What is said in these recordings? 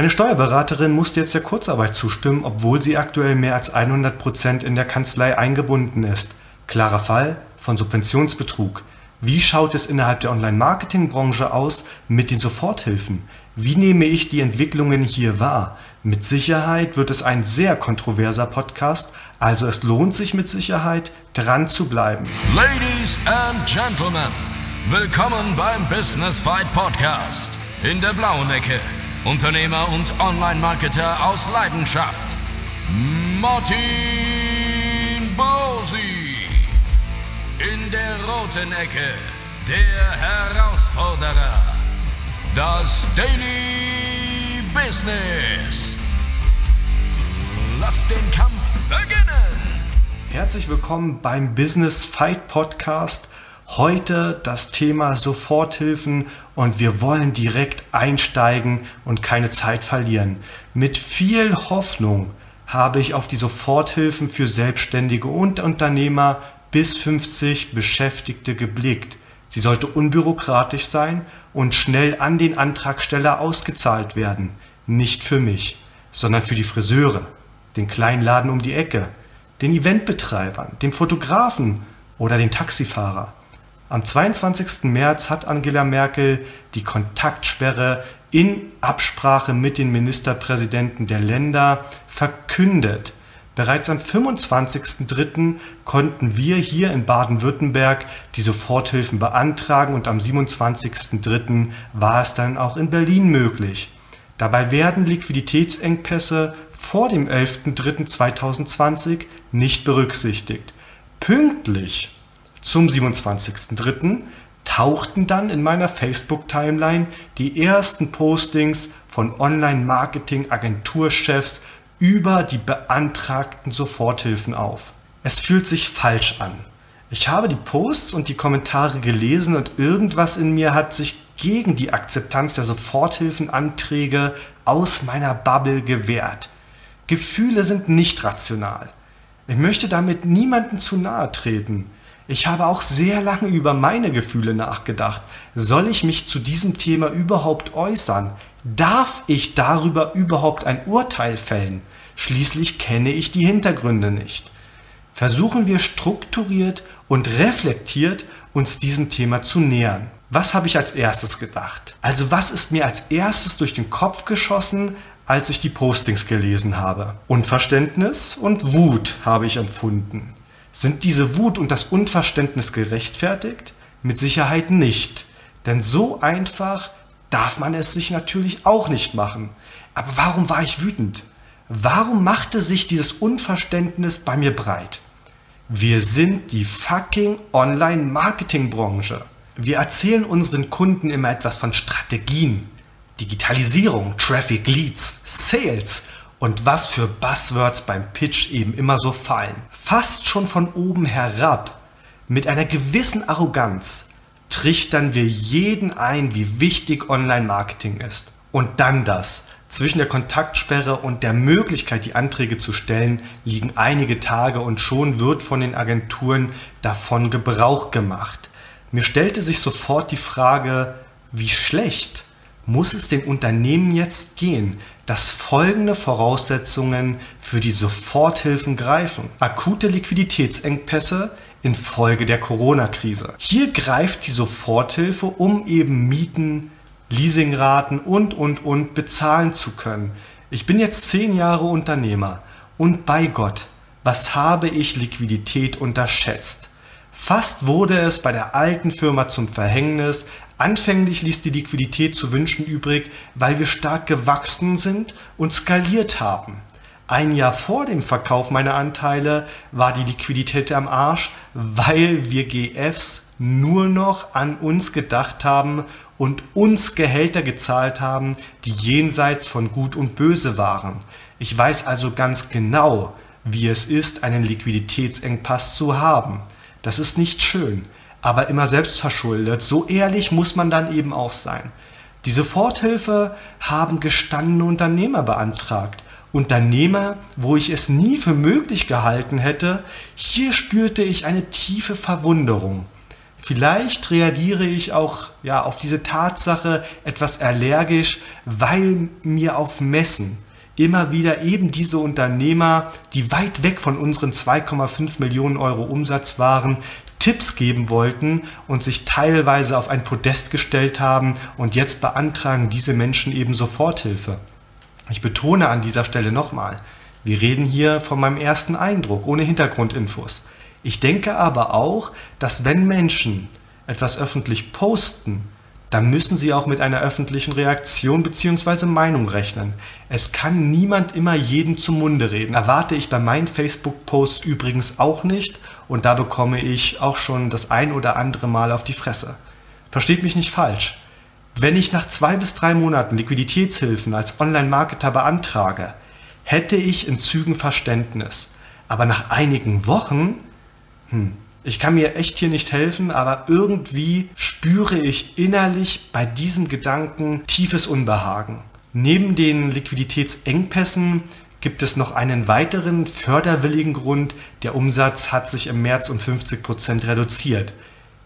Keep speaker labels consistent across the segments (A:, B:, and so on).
A: Eine Steuerberaterin musste jetzt der Kurzarbeit zustimmen, obwohl sie aktuell mehr als 100 Prozent in der Kanzlei eingebunden ist. Klarer Fall von Subventionsbetrug. Wie schaut es innerhalb der Online-Marketing-Branche aus mit den Soforthilfen? Wie nehme ich die Entwicklungen hier wahr? Mit Sicherheit wird es ein sehr kontroverser Podcast, also es lohnt sich mit Sicherheit, dran zu bleiben.
B: Ladies and Gentlemen, willkommen beim Business Fight Podcast. In der blauen Ecke Unternehmer und Online-Marketer aus Leidenschaft. Martin Bosi. In der roten Ecke der Herausforderer. Das Daily Business. Lass den Kampf beginnen.
A: Herzlich willkommen beim Business Fight Podcast. Heute das Thema Soforthilfen und wir wollen direkt einsteigen und keine Zeit verlieren. Mit viel Hoffnung habe ich auf die Soforthilfen für Selbstständige und Unternehmer bis 50 Beschäftigte geblickt. Sie sollte unbürokratisch sein und schnell an den Antragsteller ausgezahlt werden. Nicht für mich, sondern für die Friseure, den kleinen Laden um die Ecke, den Eventbetreibern, den Fotografen oder den Taxifahrer. Am 22. März hat Angela Merkel die Kontaktsperre in Absprache mit den Ministerpräsidenten der Länder verkündet. Bereits am 25.03. konnten wir hier in Baden-Württemberg die Soforthilfen beantragen und am 27.03. war es dann auch in Berlin möglich. Dabei werden Liquiditätsengpässe vor dem 11.03.2020 nicht berücksichtigt. Pünktlich zum 27.03. tauchten dann in meiner Facebook-Timeline die ersten Postings von Online-Marketing-Agenturchefs über die beantragten Soforthilfen auf. Es fühlt sich falsch an. Ich habe die Posts und die Kommentare gelesen und irgendwas in mir hat sich gegen die Akzeptanz der Soforthilfenanträge aus meiner Bubble gewehrt. Gefühle sind nicht rational. Ich möchte damit niemanden zu nahe treten. Ich habe auch sehr lange über meine Gefühle nachgedacht. Soll ich mich zu diesem Thema überhaupt äußern? Darf ich darüber überhaupt ein Urteil fällen? Schließlich kenne ich die Hintergründe nicht. Versuchen wir strukturiert und reflektiert uns diesem Thema zu nähern. Was habe ich als erstes gedacht? Also was ist mir als erstes durch den Kopf geschossen, als ich die Postings gelesen habe? Unverständnis und Wut habe ich empfunden. Sind diese Wut und das Unverständnis gerechtfertigt? Mit Sicherheit nicht. Denn so einfach darf man es sich natürlich auch nicht machen. Aber warum war ich wütend? Warum machte sich dieses Unverständnis bei mir breit? Wir sind die fucking Online-Marketing-Branche. Wir erzählen unseren Kunden immer etwas von Strategien, Digitalisierung, Traffic Leads, Sales und was für Buzzwords beim Pitch eben immer so fallen. Fast schon von oben herab, mit einer gewissen Arroganz, trichtern wir jeden ein, wie wichtig Online-Marketing ist. Und dann das. Zwischen der Kontaktsperre und der Möglichkeit, die Anträge zu stellen, liegen einige Tage und schon wird von den Agenturen davon Gebrauch gemacht. Mir stellte sich sofort die Frage, wie schlecht muss es den Unternehmen jetzt gehen, dass folgende Voraussetzungen für die Soforthilfen greifen. Akute Liquiditätsengpässe infolge der Corona-Krise. Hier greift die Soforthilfe, um eben Mieten, Leasingraten und, und, und bezahlen zu können. Ich bin jetzt zehn Jahre Unternehmer und bei Gott, was habe ich Liquidität unterschätzt? Fast wurde es bei der alten Firma zum Verhängnis, Anfänglich ließ die Liquidität zu wünschen übrig, weil wir stark gewachsen sind und skaliert haben. Ein Jahr vor dem Verkauf meiner Anteile war die Liquidität am Arsch, weil wir GFs nur noch an uns gedacht haben und uns Gehälter gezahlt haben, die jenseits von Gut und Böse waren. Ich weiß also ganz genau, wie es ist, einen Liquiditätsengpass zu haben. Das ist nicht schön aber immer selbstverschuldet. So ehrlich muss man dann eben auch sein. Diese Soforthilfe haben gestandene Unternehmer beantragt. Unternehmer, wo ich es nie für möglich gehalten hätte, hier spürte ich eine tiefe Verwunderung. Vielleicht reagiere ich auch ja, auf diese Tatsache etwas allergisch, weil mir auf Messen immer wieder eben diese Unternehmer, die weit weg von unseren 2,5 Millionen Euro Umsatz waren, Tipps geben wollten und sich teilweise auf ein Podest gestellt haben und jetzt beantragen diese Menschen eben Soforthilfe. Ich betone an dieser Stelle nochmal, wir reden hier von meinem ersten Eindruck, ohne Hintergrundinfos. Ich denke aber auch, dass wenn Menschen etwas öffentlich posten, dann müssen sie auch mit einer öffentlichen Reaktion bzw. Meinung rechnen. Es kann niemand immer jeden zum Munde reden. Erwarte ich bei meinen Facebook-Posts übrigens auch nicht und da bekomme ich auch schon das ein oder andere Mal auf die Fresse. Versteht mich nicht falsch. Wenn ich nach zwei bis drei Monaten Liquiditätshilfen als Online-Marketer beantrage, hätte ich in Zügen Verständnis. Aber nach einigen Wochen, hm, ich kann mir echt hier nicht helfen, aber irgendwie spüre ich innerlich bei diesem Gedanken tiefes Unbehagen. Neben den Liquiditätsengpässen gibt es noch einen weiteren förderwilligen Grund. Der Umsatz hat sich im März um 50 Prozent reduziert.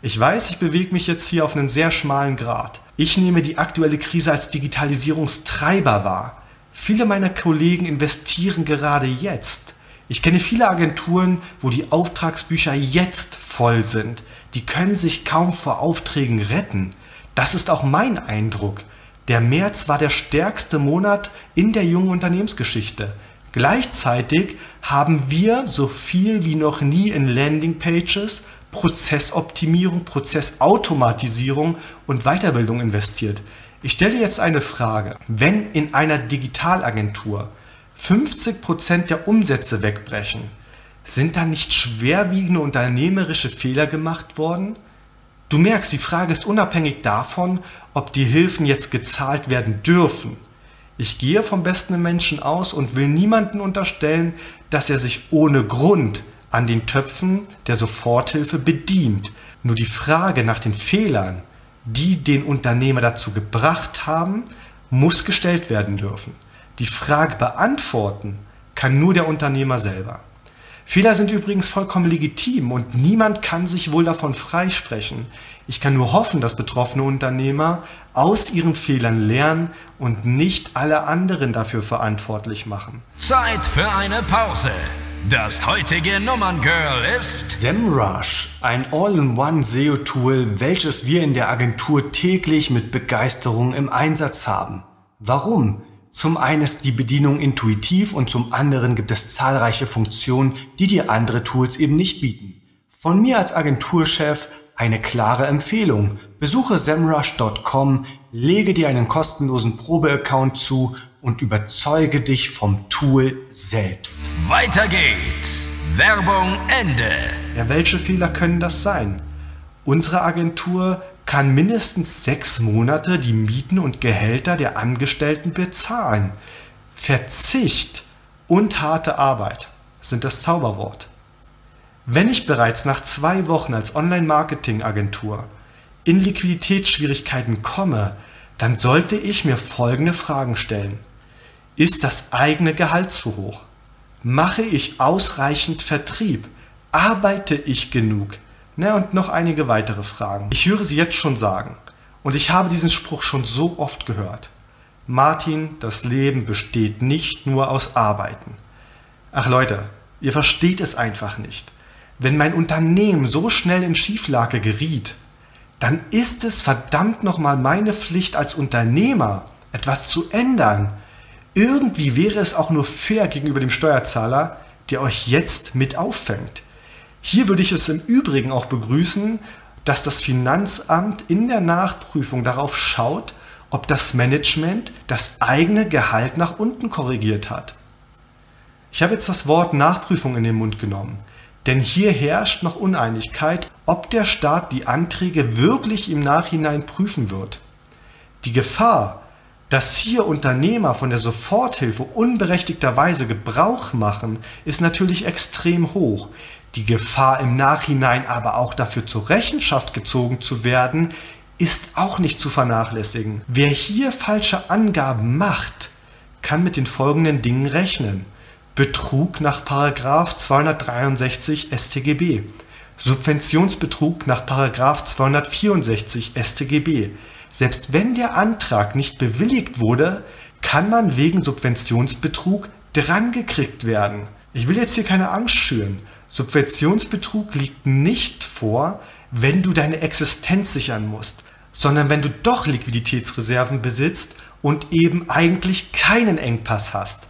A: Ich weiß, ich bewege mich jetzt hier auf einen sehr schmalen Grad. Ich nehme die aktuelle Krise als Digitalisierungstreiber wahr. Viele meiner Kollegen investieren gerade jetzt. Ich kenne viele Agenturen, wo die Auftragsbücher jetzt voll sind. Die können sich kaum vor Aufträgen retten. Das ist auch mein Eindruck. Der März war der stärkste Monat in der jungen Unternehmensgeschichte. Gleichzeitig haben wir so viel wie noch nie in Landingpages, Prozessoptimierung, Prozessautomatisierung und Weiterbildung investiert. Ich stelle jetzt eine Frage. Wenn in einer Digitalagentur 50 Prozent der Umsätze wegbrechen, sind da nicht schwerwiegende unternehmerische Fehler gemacht worden? Du merkst, die Frage ist unabhängig davon, ob die Hilfen jetzt gezahlt werden dürfen. Ich gehe vom besten Menschen aus und will niemanden unterstellen, dass er sich ohne Grund an den Töpfen der Soforthilfe bedient. Nur die Frage nach den Fehlern, die den Unternehmer dazu gebracht haben, muss gestellt werden dürfen. Die Frage beantworten kann nur der Unternehmer selber. Fehler sind übrigens vollkommen legitim und niemand kann sich wohl davon freisprechen. Ich kann nur hoffen, dass betroffene Unternehmer aus ihren Fehlern lernen und nicht alle anderen dafür verantwortlich machen.
B: Zeit für eine Pause. Das heutige Nummerngirl ist
A: SEMrush, ein All-in-One SEO-Tool, welches wir in der Agentur täglich mit Begeisterung im Einsatz haben. Warum? Zum einen ist die Bedienung intuitiv und zum anderen gibt es zahlreiche Funktionen, die dir andere Tools eben nicht bieten. Von mir als Agenturchef eine klare Empfehlung. Besuche semrush.com, lege dir einen kostenlosen Probeaccount zu und überzeuge dich vom Tool selbst.
B: Weiter geht's. Werbung Ende.
A: Ja, welche Fehler können das sein? Unsere Agentur kann mindestens sechs Monate die Mieten und Gehälter der Angestellten bezahlen. Verzicht und harte Arbeit sind das Zauberwort. Wenn ich bereits nach zwei Wochen als Online-Marketing-Agentur in Liquiditätsschwierigkeiten komme, dann sollte ich mir folgende Fragen stellen. Ist das eigene Gehalt zu hoch? Mache ich ausreichend Vertrieb? Arbeite ich genug? Na, und noch einige weitere Fragen. Ich höre sie jetzt schon sagen. Und ich habe diesen Spruch schon so oft gehört. Martin, das Leben besteht nicht nur aus Arbeiten. Ach Leute, ihr versteht es einfach nicht. Wenn mein Unternehmen so schnell in Schieflage geriet, dann ist es verdammt nochmal meine Pflicht als Unternehmer, etwas zu ändern. Irgendwie wäre es auch nur fair gegenüber dem Steuerzahler, der euch jetzt mit auffängt. Hier würde ich es im Übrigen auch begrüßen, dass das Finanzamt in der Nachprüfung darauf schaut, ob das Management das eigene Gehalt nach unten korrigiert hat. Ich habe jetzt das Wort Nachprüfung in den Mund genommen, denn hier herrscht noch Uneinigkeit, ob der Staat die Anträge wirklich im Nachhinein prüfen wird. Die Gefahr, dass hier Unternehmer von der Soforthilfe unberechtigterweise Gebrauch machen, ist natürlich extrem hoch. Die Gefahr im Nachhinein aber auch dafür zur Rechenschaft gezogen zu werden, ist auch nicht zu vernachlässigen. Wer hier falsche Angaben macht, kann mit den folgenden Dingen rechnen. Betrug nach 263 StGB. Subventionsbetrug nach 264 StGB. Selbst wenn der Antrag nicht bewilligt wurde, kann man wegen Subventionsbetrug drangekriegt werden. Ich will jetzt hier keine Angst schüren. Subventionsbetrug liegt nicht vor, wenn du deine Existenz sichern musst, sondern wenn du doch Liquiditätsreserven besitzt und eben eigentlich keinen Engpass hast.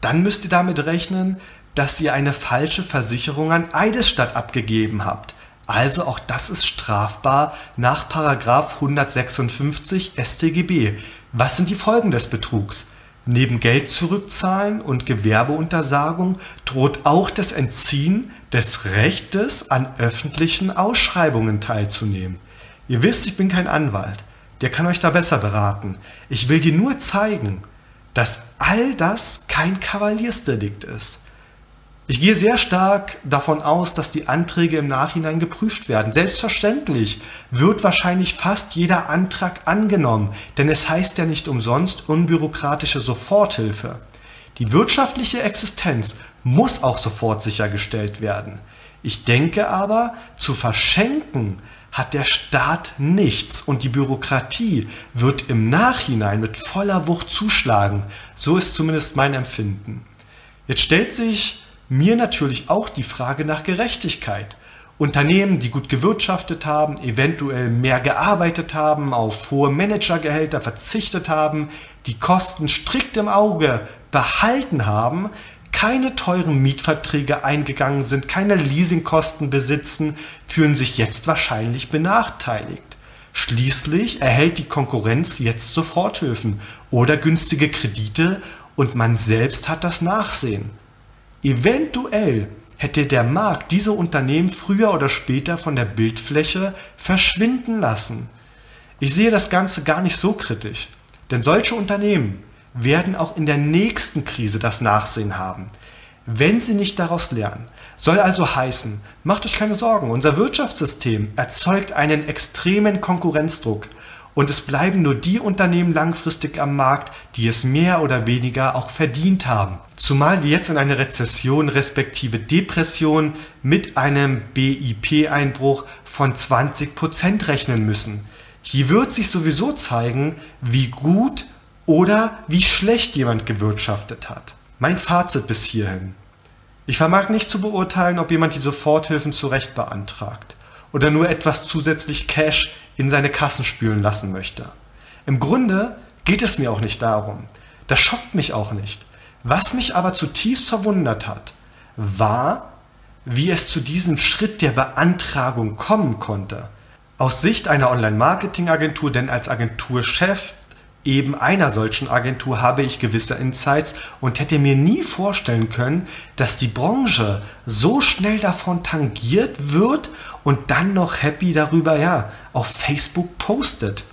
A: Dann müsst ihr damit rechnen, dass ihr eine falsche Versicherung an Eidesstadt abgegeben habt. Also auch das ist strafbar nach 156 StGB. Was sind die Folgen des Betrugs? Neben Geld zurückzahlen und Gewerbeuntersagung droht auch das Entziehen des Rechtes an öffentlichen Ausschreibungen teilzunehmen. Ihr wisst, ich bin kein Anwalt, der kann euch da besser beraten. Ich will dir nur zeigen, dass all das kein Kavaliersdelikt ist. Ich gehe sehr stark davon aus, dass die Anträge im Nachhinein geprüft werden. Selbstverständlich wird wahrscheinlich fast jeder Antrag angenommen, denn es heißt ja nicht umsonst unbürokratische Soforthilfe. Die wirtschaftliche Existenz muss auch sofort sichergestellt werden. Ich denke aber, zu verschenken hat der Staat nichts und die Bürokratie wird im Nachhinein mit voller Wucht zuschlagen. So ist zumindest mein Empfinden. Jetzt stellt sich mir natürlich auch die Frage nach Gerechtigkeit. Unternehmen, die gut gewirtschaftet haben, eventuell mehr gearbeitet haben, auf hohe Managergehälter verzichtet haben, die Kosten strikt im Auge behalten haben, keine teuren Mietverträge eingegangen sind, keine Leasingkosten besitzen, fühlen sich jetzt wahrscheinlich benachteiligt. Schließlich erhält die Konkurrenz jetzt Soforthilfen oder günstige Kredite und man selbst hat das Nachsehen. Eventuell hätte der Markt diese Unternehmen früher oder später von der Bildfläche verschwinden lassen. Ich sehe das Ganze gar nicht so kritisch, denn solche Unternehmen werden auch in der nächsten Krise das Nachsehen haben, wenn sie nicht daraus lernen. Soll also heißen, macht euch keine Sorgen, unser Wirtschaftssystem erzeugt einen extremen Konkurrenzdruck und es bleiben nur die Unternehmen langfristig am Markt, die es mehr oder weniger auch verdient haben. Zumal wir jetzt in eine Rezession respektive Depression mit einem BIP-Einbruch von 20% rechnen müssen. Hier wird sich sowieso zeigen, wie gut oder wie schlecht jemand gewirtschaftet hat. Mein Fazit bis hierhin. Ich vermag nicht zu beurteilen, ob jemand die Soforthilfen zu Recht beantragt oder nur etwas zusätzlich Cash in seine Kassen spülen lassen möchte. Im Grunde geht es mir auch nicht darum. Das schockt mich auch nicht. Was mich aber zutiefst verwundert hat, war, wie es zu diesem Schritt der Beantragung kommen konnte. Aus Sicht einer Online-Marketing-Agentur, denn als Agenturchef eben einer solchen Agentur habe ich gewisse Insights und hätte mir nie vorstellen können, dass die Branche so schnell davon tangiert wird und dann noch happy darüber, ja, auf Facebook postet.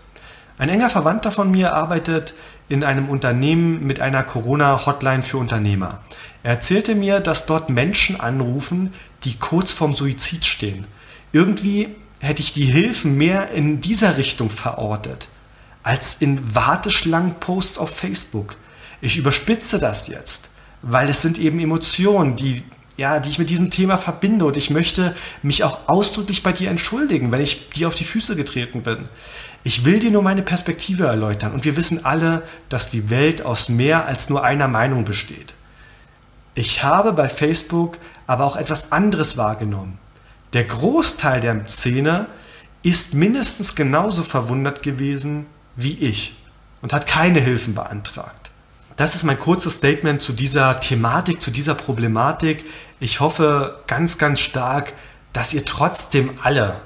A: Ein enger Verwandter von mir arbeitet in einem Unternehmen mit einer Corona-Hotline für Unternehmer. Er erzählte mir, dass dort Menschen anrufen, die kurz vorm Suizid stehen. Irgendwie hätte ich die Hilfen mehr in dieser Richtung verortet als in Warteschlangenposts auf Facebook. Ich überspitze das jetzt, weil es sind eben Emotionen, die, ja, die ich mit diesem Thema verbinde und ich möchte mich auch ausdrücklich bei dir entschuldigen, wenn ich dir auf die Füße getreten bin. Ich will dir nur meine Perspektive erläutern und wir wissen alle, dass die Welt aus mehr als nur einer Meinung besteht. Ich habe bei Facebook aber auch etwas anderes wahrgenommen. Der Großteil der Szene ist mindestens genauso verwundert gewesen wie ich und hat keine Hilfen beantragt. Das ist mein kurzes Statement zu dieser Thematik, zu dieser Problematik. Ich hoffe ganz, ganz stark, dass ihr trotzdem alle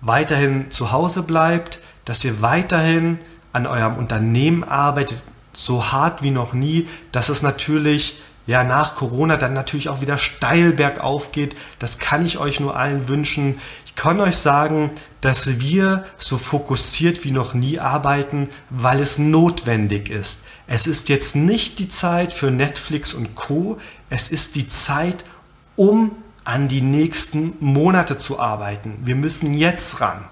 A: weiterhin zu Hause bleibt, dass ihr weiterhin an eurem Unternehmen arbeitet, so hart wie noch nie, dass es natürlich ja nach Corona dann natürlich auch wieder steil bergauf geht. Das kann ich euch nur allen wünschen. Ich kann euch sagen, dass wir so fokussiert wie noch nie arbeiten, weil es notwendig ist. Es ist jetzt nicht die Zeit für Netflix und Co. Es ist die Zeit, um an die nächsten Monate zu arbeiten. Wir müssen jetzt ran.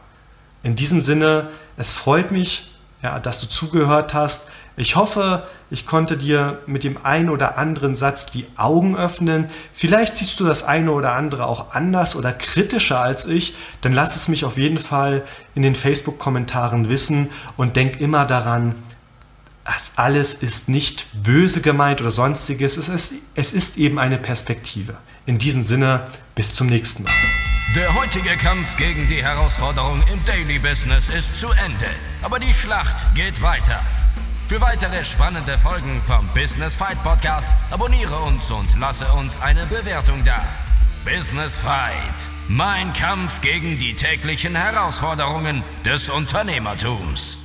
A: In diesem Sinne, es freut mich, ja, dass du zugehört hast. Ich hoffe, ich konnte dir mit dem einen oder anderen Satz die Augen öffnen. Vielleicht siehst du das eine oder andere auch anders oder kritischer als ich. Dann lass es mich auf jeden Fall in den Facebook-Kommentaren wissen und denk immer daran, das alles ist nicht böse gemeint oder sonstiges. Es ist, es ist eben eine Perspektive. In diesem Sinne, bis zum nächsten Mal.
B: Der heutige Kampf gegen die Herausforderung im Daily Business ist zu Ende. Aber die Schlacht geht weiter. Für weitere spannende Folgen vom Business Fight Podcast abonniere uns und lasse uns eine Bewertung da. Business Fight. Mein Kampf gegen die täglichen Herausforderungen des Unternehmertums.